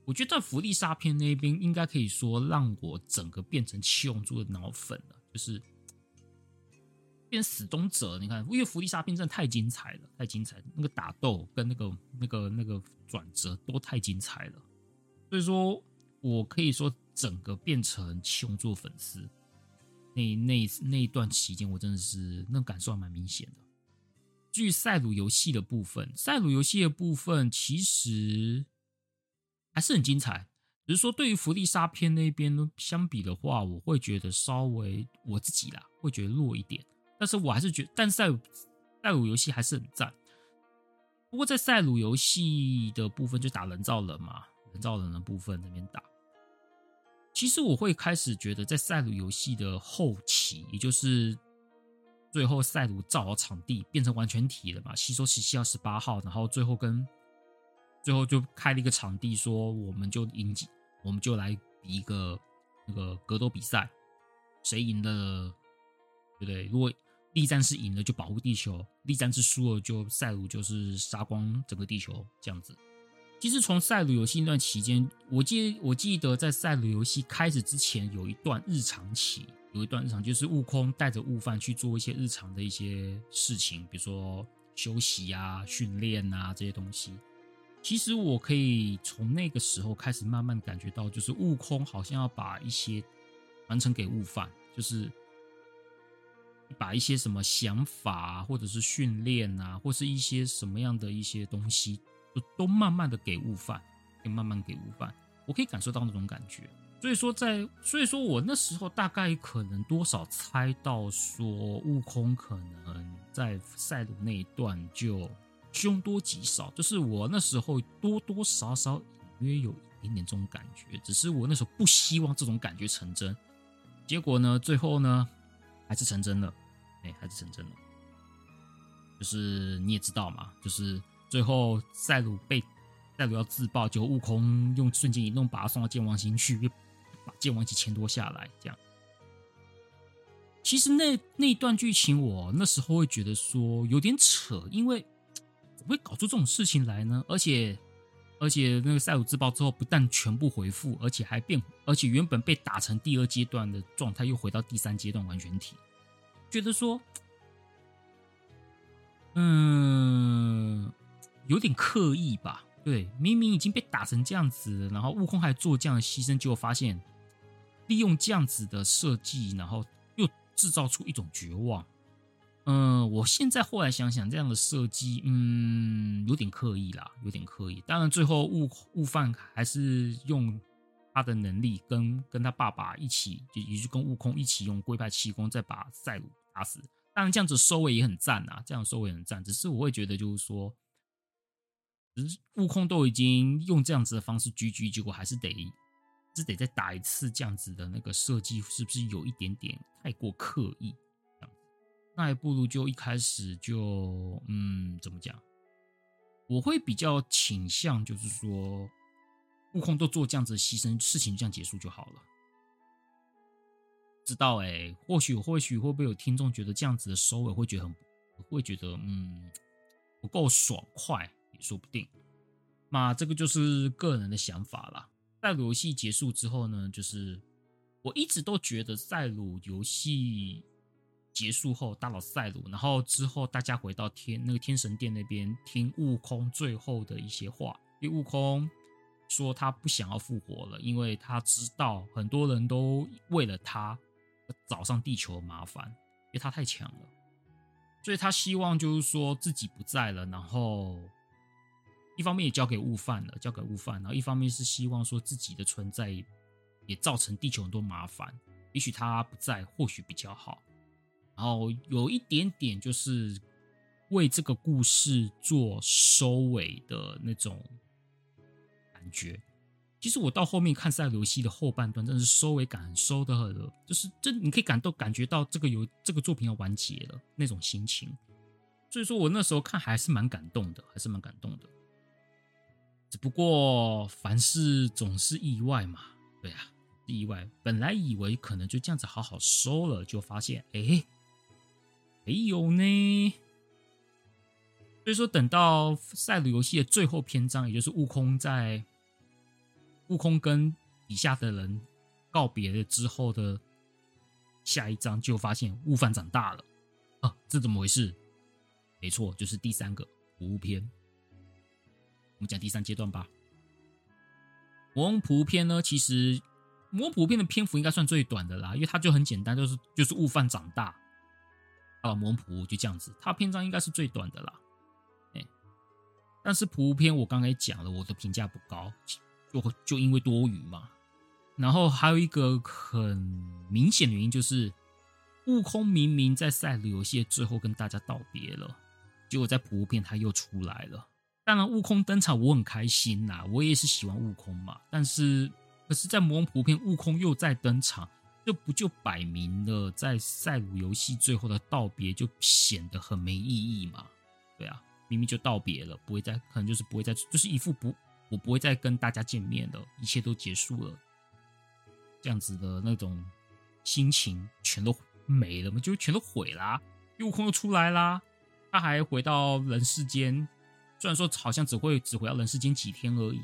我觉得在弗利沙篇那边，应该可以说让我整个变成七龙珠的脑粉了，就是变死忠者。你看，因为福利沙篇真的太精彩了，太精彩，那个打斗跟那个那个那个转折都太精彩了。所以说我可以说整个变成七龙珠粉丝。那那那一段期间，我真的是那感受还蛮明显的。据赛鲁游戏的部分，赛鲁游戏的部分其实还是很精彩，只是说对于弗利萨篇那边相比的话，我会觉得稍微我自己啦会觉得弱一点。但是我还是觉得，但赛赛鲁游戏还是很赞。不过在赛鲁游戏的部分，就打人造人嘛，人造人的部分那边打，其实我会开始觉得，在赛鲁游戏的后期，也就是。最后，赛鲁造好场地，变成完全体了嘛？吸收十七号、十八号，然后最后跟最后就开了一个场地，说我们就赢，我们就来比一个那个格斗比赛，谁赢了，对不对？如果力战士赢了，就保护地球；力战士输了，就赛鲁就是杀光整个地球这样子。其实从赛鲁游戏那段期间，我记我记得在赛鲁游戏开始之前，有一段日常期。有一段日常，就是悟空带着悟饭去做一些日常的一些事情，比如说休息啊、训练啊这些东西。其实我可以从那个时候开始慢慢感觉到，就是悟空好像要把一些传承给悟饭，就是把一些什么想法，或者是训练啊，或是一些什么样的一些东西，都都慢慢的给悟饭，给慢慢给悟饭。我可以感受到那种感觉。所以说在，所以说我那时候大概可能多少猜到说，悟空可能在赛鲁那一段就凶多吉少，就是我那时候多多少少隐约有一点点这种感觉，只是我那时候不希望这种感觉成真。结果呢，最后呢，还是成真了，哎，还是成真了。就是你也知道嘛，就是最后赛鲁被赛鲁要自爆，就悟空用瞬间移动把他送到剑王星去。把剑王一起牵拖下来，这样。其实那那一段剧情，我那时候会觉得说有点扯，因为怎么会搞出这种事情来呢？而且，而且那个赛鲁自爆之后，不但全部回复，而且还变，而且原本被打成第二阶段的状态，又回到第三阶段完全体。觉得说，嗯，有点刻意吧？对，明明已经被打成这样子，然后悟空还做这样的牺牲，结果发现。利用这样子的设计，然后又制造出一种绝望。嗯、我现在后来想想，这样的设计，嗯，有点刻意啦，有点刻意。当然，最后悟悟饭还是用他的能力跟跟他爸爸一起，就也就跟悟空一起用龟派气功，再把赛鲁打死。当然，这样子收尾也很赞啊，这样收尾很赞。只是我会觉得，就是说，只是悟空都已经用这样子的方式 GG，结果还是得。只得再打一次，这样子的那个设计是不是有一点点太过刻意？这样子，那还不如就一开始就嗯，怎么讲？我会比较倾向就是说，悟空都做这样子的牺牲，事情这样结束就好了。知道哎、或许或许会不会有听众觉得这样子的收尾会觉得很会觉得嗯不够爽快，也说不定。那这个就是个人的想法啦。赛鲁游戏结束之后呢，就是我一直都觉得赛鲁游戏结束后打倒赛鲁，然后之后大家回到天那个天神殿那边听悟空最后的一些话，因为悟空说他不想要复活了，因为他知道很多人都为了他找上地球的麻烦，因为他太强了，所以他希望就是说自己不在了，然后。一方面也交给悟饭了，交给悟饭，然后一方面是希望说自己的存在也造成地球很多麻烦，也许他不在，或许比较好。然后有一点点就是为这个故事做收尾的那种感觉。其实我到后面看赛罗游戏的后半段，真的是收尾感收的很，就是这你可以感到感觉到这个有这个作品要完结了那种心情。所以说我那时候看还是蛮感动的，还是蛮感动的。只不过凡事总是意外嘛，对啊，意外。本来以为可能就这样子好好收了，就发现哎，没有呢。所以说，等到赛鲁游戏的最后篇章，也就是悟空在悟空跟底下的人告别了之后的下一章，就发现悟饭长大了啊！这怎么回事？没错，就是第三个服务篇。我们讲第三阶段吧。魔王普篇呢，其实魔普篇的篇幅应该算最短的啦，因为它就很简单，就是就是悟饭长大啊，魔王普就这样子，它篇章应该是最短的啦。哎，但是普篇我刚才讲了，我的评价不高，就就因为多余嘛。然后还有一个很明显的原因就是，悟空明明在赛鲁游戏最后跟大家道别了，结果在普篇他又出来了。当然，悟空登场我很开心呐，我也是喜欢悟空嘛。但是，可是，在魔王普遍，悟空又再登场，这不就摆明了在赛鲁游戏最后的道别就显得很没意义嘛？对啊，明明就道别了，不会再，可能就是不会再，就是一副不，我不会再跟大家见面了，一切都结束了，这样子的那种心情全都没了嘛，就全都毁啦。悟空又出来啦，他还回到人世间。虽然说好像只会只回到人世间几天而已，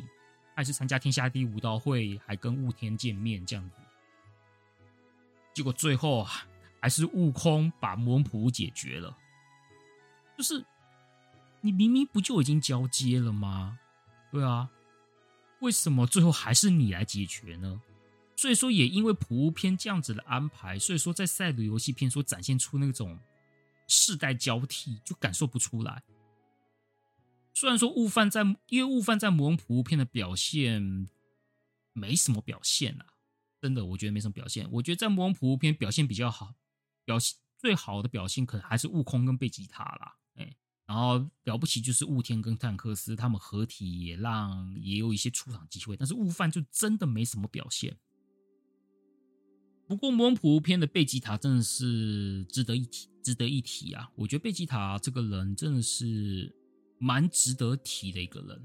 还是参加天下第一武道会，还跟悟天见面这样子。结果最后还是悟空把魔普解决了。就是你明明不就已经交接了吗？对啊，为什么最后还是你来解决呢？所以说也因为普篇这样子的安排，所以说在赛鲁游戏篇所展现出那种世代交替，就感受不出来。虽然说悟饭在，因为悟饭在魔王普篇的表现，没什么表现啊，真的，我觉得没什么表现。我觉得在魔王普乌篇表现比较好，表现最好的表现可能还是悟空跟贝吉塔啦，哎，然后了不起就是悟天跟坦克斯他们合体也让也有一些出场机会，但是悟饭就真的没什么表现。不过魔王普乌篇的贝吉塔真的是值得一提，值得一提啊！我觉得贝吉塔这个人真的是蛮值得提的一个人。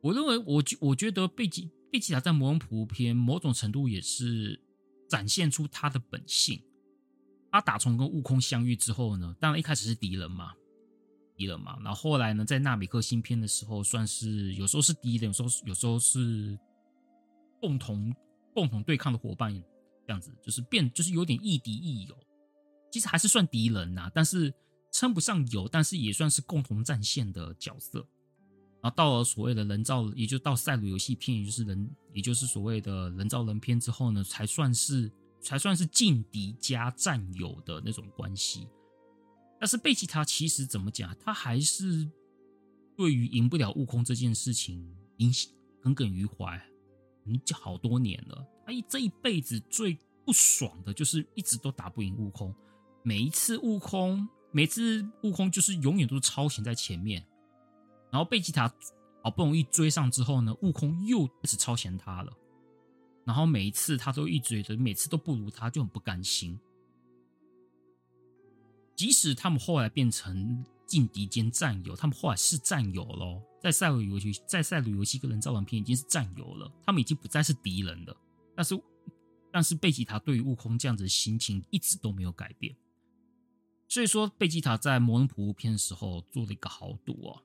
我认为，我觉我觉得贝吉贝吉塔在魔王普乌篇某种程度也是展现出他的本性。他打从跟悟空相遇之后呢，当然一开始是敌人嘛，敌人嘛。然后后来呢，在纳米克星篇的时候，算是有时候是敌人，有时候有时候是共同共同对抗的伙伴，这样子就是变，就是有点亦敌亦友。其实还是算敌人呐，但是称不上有，但是也算是共同战线的角色。然后到了所谓的人造，也就到赛鲁游戏片，也就是人，也就是所谓的人造人片之后呢，才算是才算是劲敌加战友的那种关系。但是贝吉塔其实怎么讲，他还是对于赢不了悟空这件事情，耿耿于怀，已经好多年了。他一这一辈子最不爽的就是一直都打不赢悟空。每一次悟空，每次悟空就是永远都超前在前面，然后贝吉塔好不容易追上之后呢，悟空又开始超前他了，然后每一次他都一直觉得每次都不如他，就很不甘心。即使他们后来变成劲敌兼战友，他们后来是战友喽，在赛鲁游戏，在赛鲁游戏跟人造人篇已经是战友了，他们已经不再是敌人了。但是，但是贝吉塔对于悟空这样子的心情一直都没有改变。所以说，贝吉塔在魔人普乌篇的时候做了一个豪赌哦，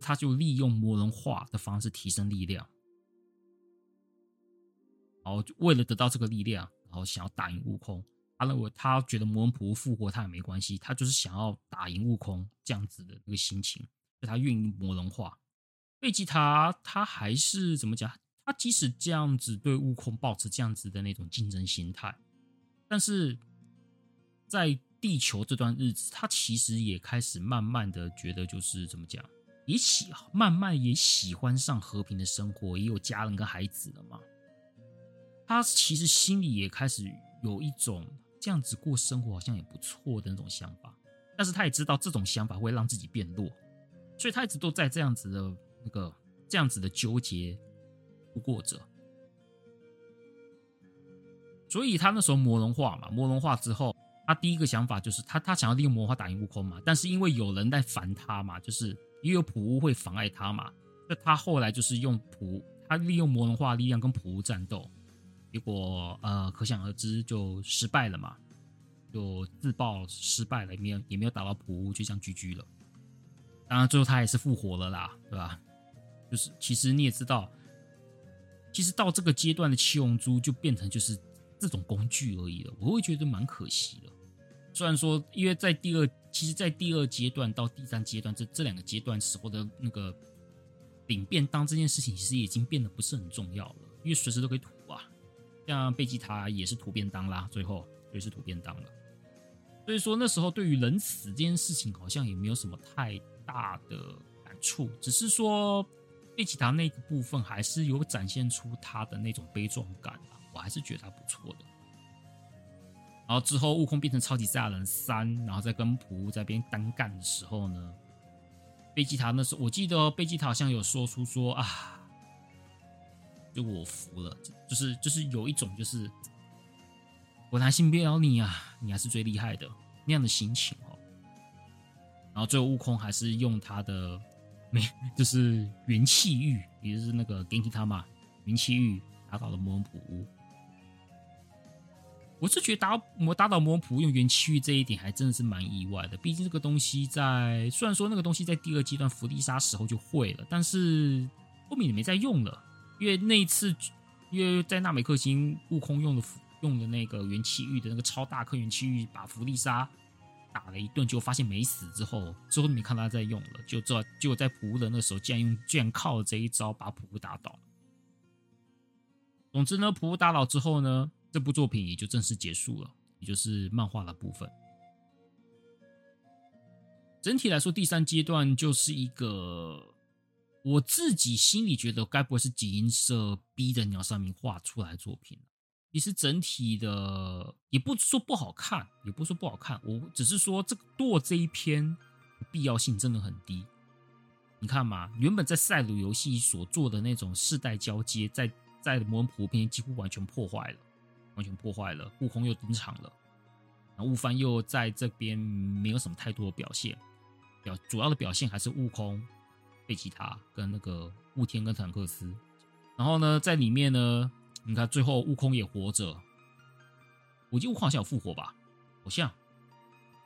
他就利用魔人化的方式提升力量，然后为了得到这个力量，然后想要打赢悟空。他认为他觉得魔人普乌复活他也没关系，他就是想要打赢悟空这样子的一个心情，所以他愿意魔人化。贝吉塔他还是怎么讲？他即使这样子对悟空保持这样子的那种竞争心态，但是在地球这段日子，他其实也开始慢慢的觉得，就是怎么讲，也喜慢慢也喜欢上和平的生活，也有家人跟孩子了嘛。他其实心里也开始有一种这样子过生活好像也不错的那种想法，但是他也知道这种想法会让自己变弱，所以他一直都在这样子的那个这样子的纠结度过着。所以他那时候魔龙化嘛，魔龙化之后。他第一个想法就是他他想要利用魔人化打赢悟空嘛，但是因为有人在烦他嘛，就是也有普乌会妨碍他嘛，那他后来就是用普他利用魔龙化力量跟普乌战斗，结果呃可想而知就失败了嘛，就自爆失败了，也没有也没有打到普乌，就这样 GG 了。当然最后他也是复活了啦，对吧？就是其实你也知道，其实到这个阶段的七龙珠就变成就是这种工具而已了，我会觉得蛮可惜的。虽然说，因为在第二，其实，在第二阶段到第三阶段这这两个阶段时候的那个领便当这件事情，其实已经变得不是很重要了，因为随时都可以吐啊。像贝吉塔也是吐便当啦，最后也是吐便当了。所以说那时候对于人死这件事情，好像也没有什么太大的感触，只是说贝吉塔那个部分还是有展现出他的那种悲壮感，我还是觉得他不错的。然后之后，悟空变成超级赛亚人三，然后再跟普乌在边单干的时候呢，贝吉塔那时候我记得贝吉塔好像有说出说啊，就我服了，就是就是有一种就是我拿信不了你啊，你还是最厉害的那样的心情哦。然后最后悟空还是用他的没就是元气玉，也就是那个 Genki Tama 元气玉打倒了魔人普乌。我是觉得打我打倒魔人普用元气玉这一点还真的是蛮意外的。毕竟这个东西在虽然说那个东西在第二阶段弗利沙时候就会了，但是后面也没再用了。因为那一次，因为在纳美克星悟空用的用的那个元气玉的那个超大颗元气玉把弗利沙打了一顿，结果发现没死之后，之后都没看他再用了。就这就在普乌的那时候，竟然用居然靠这一招把普乌打倒。总之呢，普乌打倒之后呢。这部作品也就正式结束了，也就是漫画的部分。整体来说，第三阶段就是一个我自己心里觉得，该不会是集英社逼着鸟山明画出来作品？其实整体的也不说不好看，也不说不好看，我只是说这个舵这一篇必要性真的很低。你看嘛，原本在赛鲁游戏所做的那种世代交接，在在魔人普篇几乎完全破坏了，完全破坏了。悟空又登场了，然后悟饭又在这边没有什么太多的表现，表主要的表现还是悟空、贝吉塔跟那个悟天跟坦克斯。然后呢，在里面呢。你看，最后悟空也活着，我记得悟空好像有复活吧？好像，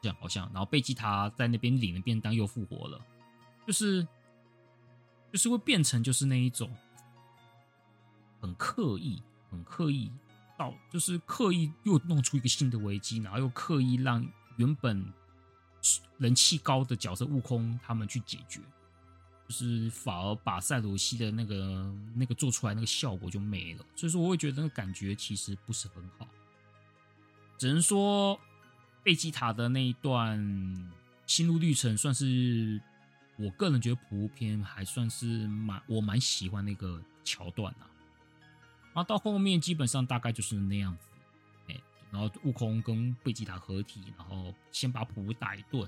这样好像。然后贝吉塔在那边领了便当又复活了，就是，就是会变成就是那一种很刻意、很刻意到，就是刻意又弄出一个新的危机，然后又刻意让原本人气高的角色悟空他们去解决。就是反而把赛罗西的那个那个做出来那个效果就没了，所以说我会觉得那个感觉其实不是很好。只能说贝吉塔的那一段心路历程，算是我个人觉得普篇还算是蛮我蛮喜欢那个桥段呐。然后到后面基本上大概就是那样子，哎，然后悟空跟贝吉塔合体，然后先把普打一顿，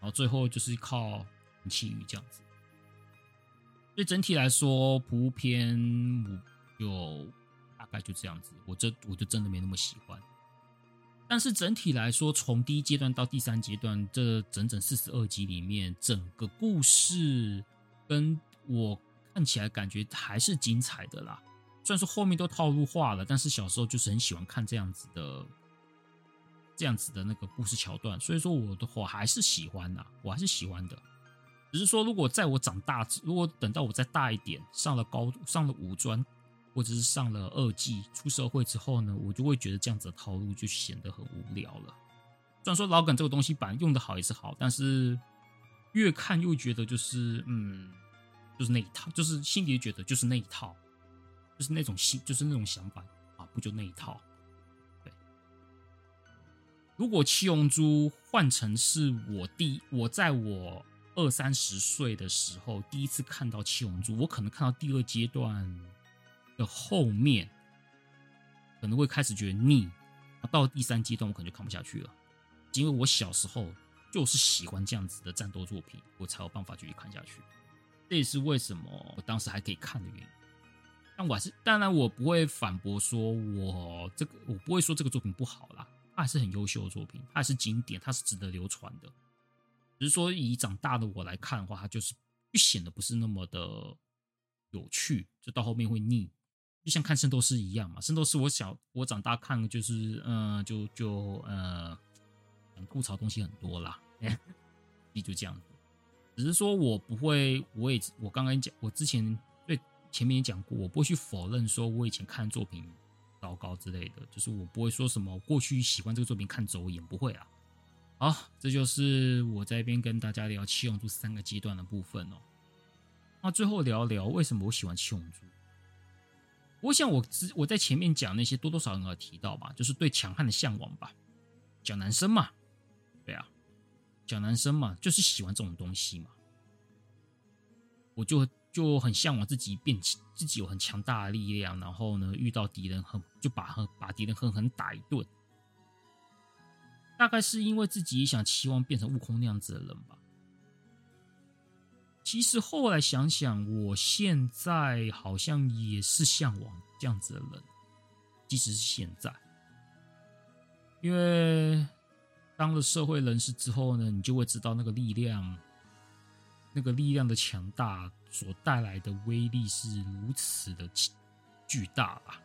然后最后就是靠气宇这样子。所以整体来说，普篇我就大概就这样子，我这我就真的没那么喜欢。但是整体来说，从第一阶段到第三阶段，这整整四十二集里面，整个故事跟我看起来感觉还是精彩的啦。虽然说后面都套路化了，但是小时候就是很喜欢看这样子的这样子的那个故事桥段，所以说我的话还是喜欢的，我还是喜欢的。只是说，如果在我长大，如果等到我再大一点，上了高，上了五专，或者是上了二技，出社会之后呢，我就会觉得这样子的套路就显得很无聊了。虽然说老梗这个东西本来用的好也是好，但是越看又觉得就是，嗯，就是那一套，就是心里觉得就是那一套，就是那种心，就是那种想法啊，不就那一套？对。如果七龙珠换成是我第，我在我。二三十岁的时候，第一次看到七龙珠，我可能看到第二阶段的后面，可能会开始觉得腻。到第三阶段，我可能就看不下去了，因为我小时候就是喜欢这样子的战斗作品，我才有办法继续看下去。这也是为什么我当时还可以看的原因。但我还是，当然我不会反驳说我这个，我不会说这个作品不好啦，它还是很优秀的作品，它还是经典，它是值得流传的。只是说，以长大的我来看的话，它就是显得不是那么的有趣，就到后面会腻，就像看圣斗士一样嘛。圣斗士我小我长大看就是，嗯、呃，就就呃，吐槽东西很多啦，也 就这样子。只是说我不会，我也我刚刚讲，我之前前面也讲过，我不会去否认说我以前看作品糟糕之类的，就是我不会说什么过去喜欢这个作品看走眼，不会啊。好，这就是我在一边跟大家聊七龙珠三个阶段的部分哦。那最后聊聊为什么我喜欢七龙珠。我想我之我在前面讲那些多多少少有提到吧，就是对强悍的向往吧。讲男生嘛，对啊，讲男生嘛，就是喜欢这种东西嘛。我就就很向往自己变，自己有很强大的力量，然后呢，遇到敌人很就把把敌人狠狠打一顿。大概是因为自己也想期望变成悟空那样子的人吧。其实后来想想，我现在好像也是向往这样子的人，即使是现在，因为当了社会人士之后呢，你就会知道那个力量，那个力量的强大所带来的威力是如此的巨大吧。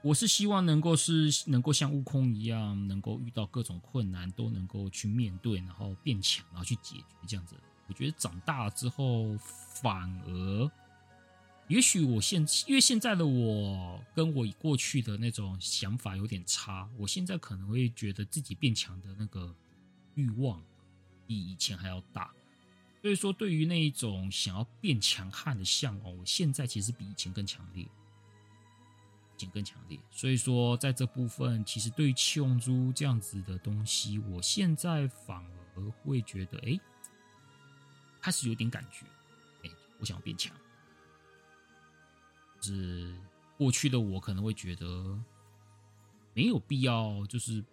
我是希望能够是能够像悟空一样，能够遇到各种困难都能够去面对，然后变强，然后去解决这样子。我觉得长大了之后，反而，也许我现因为现在的我跟我过去的那种想法有点差，我现在可能会觉得自己变强的那个欲望比以前还要大。所以说，对于那一种想要变强悍的向往，我现在其实比以前更强烈。更强烈，所以说在这部分，其实对于七龙珠这样子的东西，我现在反而会觉得，哎，开始有点感觉，哎，我想要变强。是过去的我可能会觉得没有必要，就是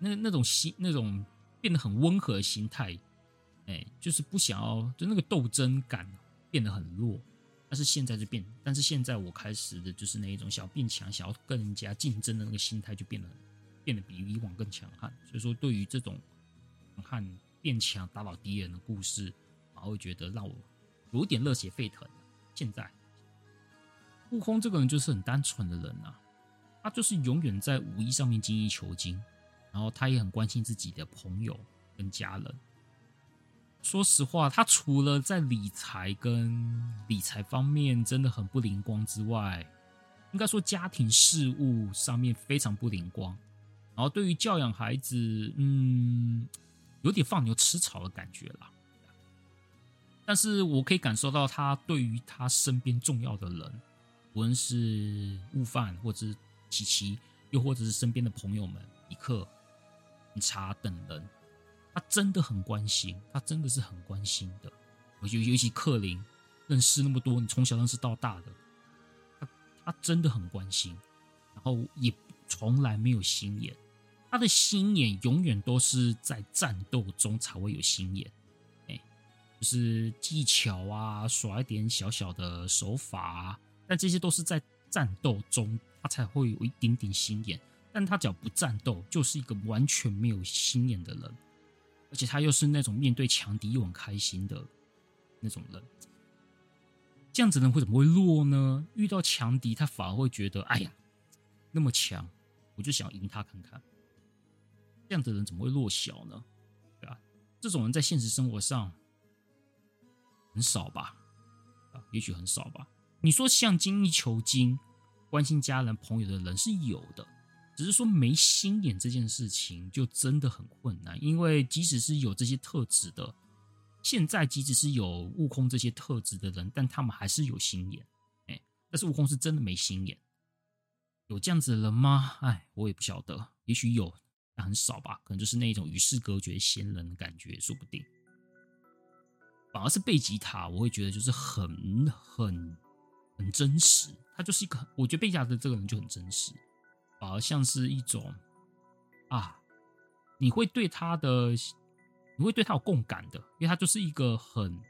那那种心那种变得很温和的心态，哎，就是不想要，就那个斗争感变得很弱。但是现在就变，但是现在我开始的就是那一种想要变强、想要更加竞争的那个心态就变得变得比以往更强悍。所以说，对于这种强悍、变强、打倒敌人的故事，我会觉得让我有点热血沸腾。现在。悟空这个人就是很单纯的人、啊，他就是永远在武艺上面精益求精，然后他也很关心自己的朋友跟家人。说实话，他除了在理财跟理财方面真的很不灵光之外，应该说家庭事务上面非常不灵光。然后对于教养孩子，嗯，有点放牛吃草的感觉啦。但是我可以感受到他对于他身边重要的人。无论是悟饭，或者是琪琪，又或者是身边的朋友们，一克、警察等人，他真的很关心，他真的是很关心的。尤尤其克林，认识那么多，你从小认识到大的，他他真的很关心，然后也从来没有心眼。他的心眼永远都是在战斗中才会有心眼，哎，就是技巧啊，耍一点小小的手法啊。但这些都是在战斗中，他才会有一点点心眼。但他只要不战斗，就是一个完全没有心眼的人。而且他又是那种面对强敌又很开心的那种人。这样子的人会怎么会弱呢？遇到强敌，他反而会觉得：哎呀，那么强，我就想赢他看看。这样的人怎么会弱小呢？对吧？这种人在现实生活上很少吧？啊，也许很少吧。你说像精益求精、关心家人朋友的人是有的，只是说没心眼这件事情就真的很困难。因为即使是有这些特质的，现在即使是有悟空这些特质的人，但他们还是有心眼。哎，但是悟空是真的没心眼，有这样子的人吗？哎，我也不晓得，也许有，但很少吧。可能就是那种与世隔绝仙人的感觉，说不定。反而是贝吉塔，我会觉得就是很很。很真实，他就是一个，我觉得贝吉塔的这个人就很真实，反而像是一种啊，你会对他的，你会对他有共感的，因为他就是一个很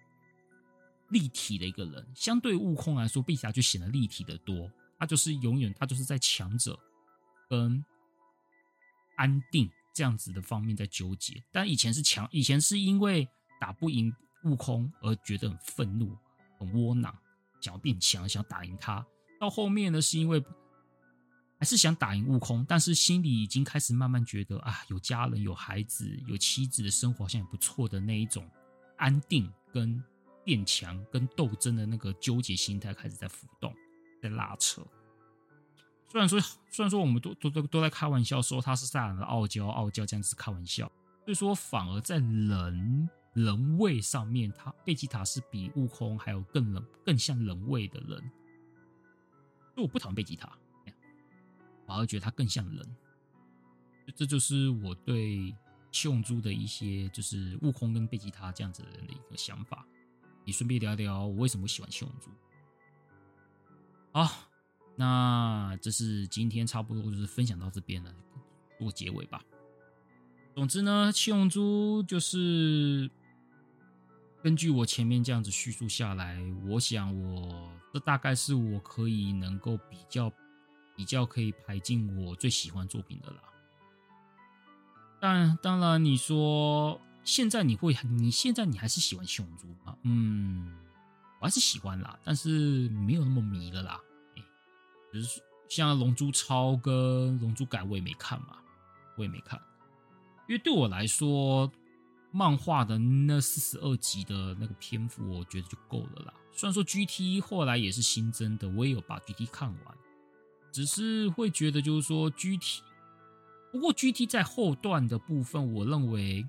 立体的一个人。相对悟空来说，贝加就显得立体的多。他就是永远，他就是在强者跟安定这样子的方面在纠结。但以前是强，以前是因为打不赢悟空而觉得很愤怒、很窝囊。想要变强，想要打赢他。到后面呢，是因为还是想打赢悟空，但是心里已经开始慢慢觉得啊，有家人、有孩子、有妻子的生活好像也不错的那一种安定跟变强跟斗争的那个纠结心态开始在浮动，在拉扯。虽然说，虽然说我们都都都都在开玩笑说他是赛亚人的傲娇，傲娇这样子开玩笑，所以说反而在人。人味上面，他贝吉塔是比悟空还有更人、更像人味的人。所以我不讨厌贝吉塔，反而觉得他更像人。这就是我对七龙珠的一些，就是悟空跟贝吉塔这样子的人的一个想法。也顺便聊聊我为什么喜欢七龙珠。好，那这是今天差不多就是分享到这边了，做结尾吧。总之呢，七龙珠就是。根据我前面这样子叙述下来，我想我这大概是我可以能够比较比较可以排进我最喜欢作品的啦。但当然，你说现在你会，你现在你还是喜欢七龙珠吗？嗯，我还是喜欢啦，但是没有那么迷了啦。只是像龙珠超跟龙珠改我也没看嘛，我也没看，因为对我来说。漫画的那四十二集的那个篇幅，我觉得就够了啦。虽然说 GT 后来也是新增的，我也有把 GT 看完，只是会觉得就是说 GT，不过 GT 在后段的部分，我认为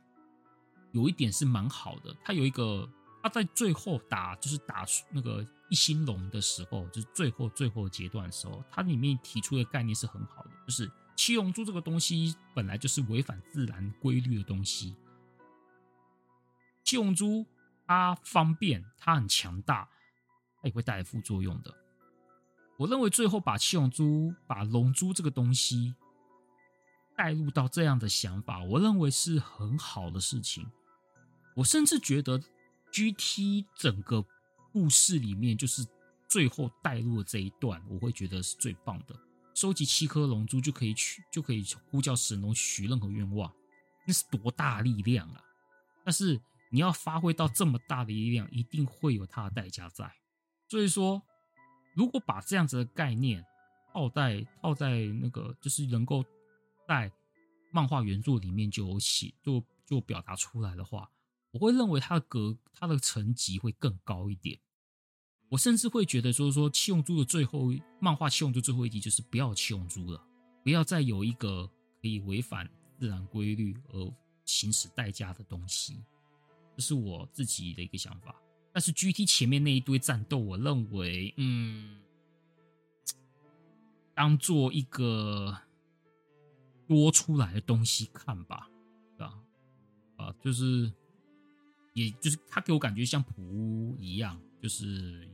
有一点是蛮好的。它有一个，它在最后打就是打那个一星龙的时候，就是最后最后阶段的时候，它里面提出的概念是很好的，就是七龙珠这个东西本来就是违反自然规律的东西。七龙珠，它方便，它很强大，它也会带来副作用的。我认为最后把七龙珠、把龙珠这个东西带入到这样的想法，我认为是很好的事情。我甚至觉得 GT 整个故事里面，就是最后带入的这一段，我会觉得是最棒的。收集七颗龙珠就可以取，就可以呼叫神龙许任何愿望，那是多大力量啊！但是你要发挥到这么大的力量，一定会有它的代价在。所以说，如果把这样子的概念套在套在那个，就是能够在漫画原作里面就有写，就就表达出来的话，我会认为它的格，它的层级会更高一点。我甚至会觉得说说七龙珠的最后漫画七龙珠最后一集就是不要七龙珠了，不要再有一个可以违反自然规律而行使代价的东西，这是我自己的一个想法。但是 GT 前面那一堆战斗，我认为，嗯，当做一个多出来的东西看吧，啊啊，就是，也就是他给我感觉像普乌一样，就是。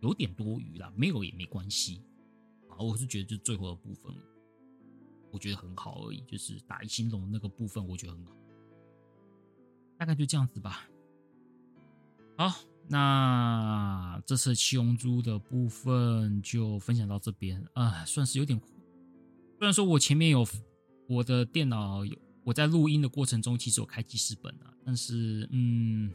有点多余啦，没有也没关系啊。我是觉得，就最后的部分，我觉得很好而已。就是打一星龙那个部分，我觉得很好。大概就这样子吧。好，那这次七龙珠的部分就分享到这边啊，算是有点。虽然说我前面有我的电脑有我在录音的过程中，其实有开记事本啊，但是嗯，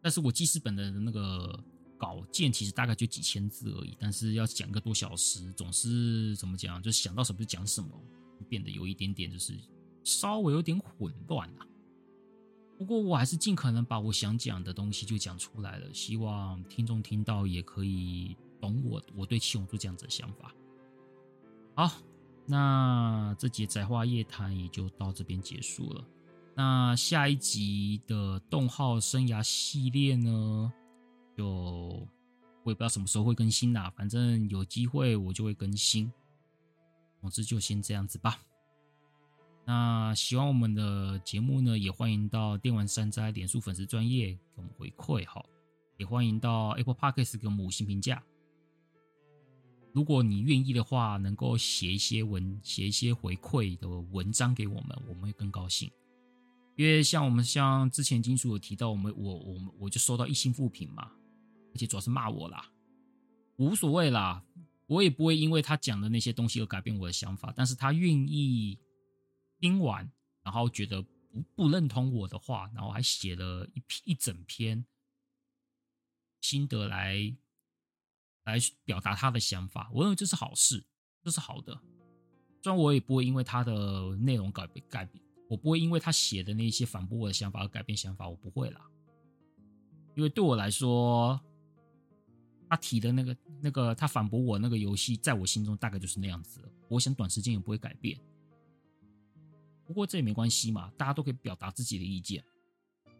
但是我记事本的那个。稿件其实大概就几千字而已，但是要讲一个多小时，总是怎么讲，就想到什么就讲什么，变得有一点点就是稍微有点混乱啊。不过我还是尽可能把我想讲的东西就讲出来了，希望听众听到也可以懂我我对七龙珠这样子的想法。好，那这节宅话夜谈也就到这边结束了。那下一集的动画生涯系列呢？就我也不知道什么时候会更新啦，反正有机会我就会更新。总之就先这样子吧。那喜欢我们的节目呢，也欢迎到电玩善哉脸书粉丝专业给我们回馈哈，也欢迎到 Apple Podcast 给我们五星评价。如果你愿意的话，能够写一些文，写一些回馈的文章给我们，我们会更高兴。因为像我们像之前金属有提到，我们我我我就收到一星负评嘛。而且主要是骂我啦，无所谓啦，我也不会因为他讲的那些东西而改变我的想法。但是他愿意听完，然后觉得不不认同我的话，然后还写了一篇一整篇心得来来表达他的想法。我认为这是好事，这是好的。虽然我也不会因为他的内容改变改变，我不会因为他写的那些反驳我的想法而改变想法，我不会啦。因为对我来说。他提的那个、那个，他反驳我那个游戏，在我心中大概就是那样子。我想短时间也不会改变。不过这也没关系嘛，大家都可以表达自己的意见。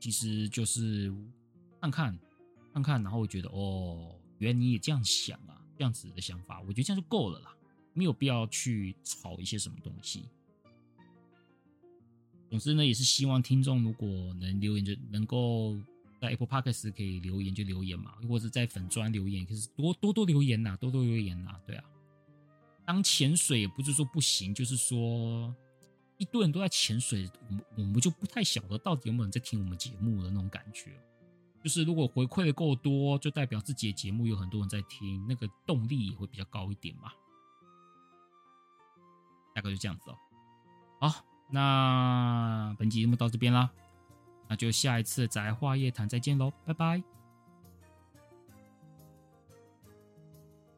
其实就是看看、看看，然后我觉得哦，原来你也这样想啊，这样子的想法，我觉得这样就够了啦，没有必要去吵一些什么东西。总之呢，也是希望听众如果能留言，就能够。在 Apple Podcast 可以留言就留言嘛，或者在粉专留言，可是多多多留言呐，多多留言呐，对啊。当潜水也不是说不行，就是说一堆人都在潜水，我们我们就不太晓得到底有没有人在听我们节目的那种感觉。就是如果回馈的够多，就代表自己的节目有很多人在听，那个动力也会比较高一点嘛。大概就这样子哦。好，那本集节目到这边啦。那就下一次宅话夜谈再见喽，拜拜。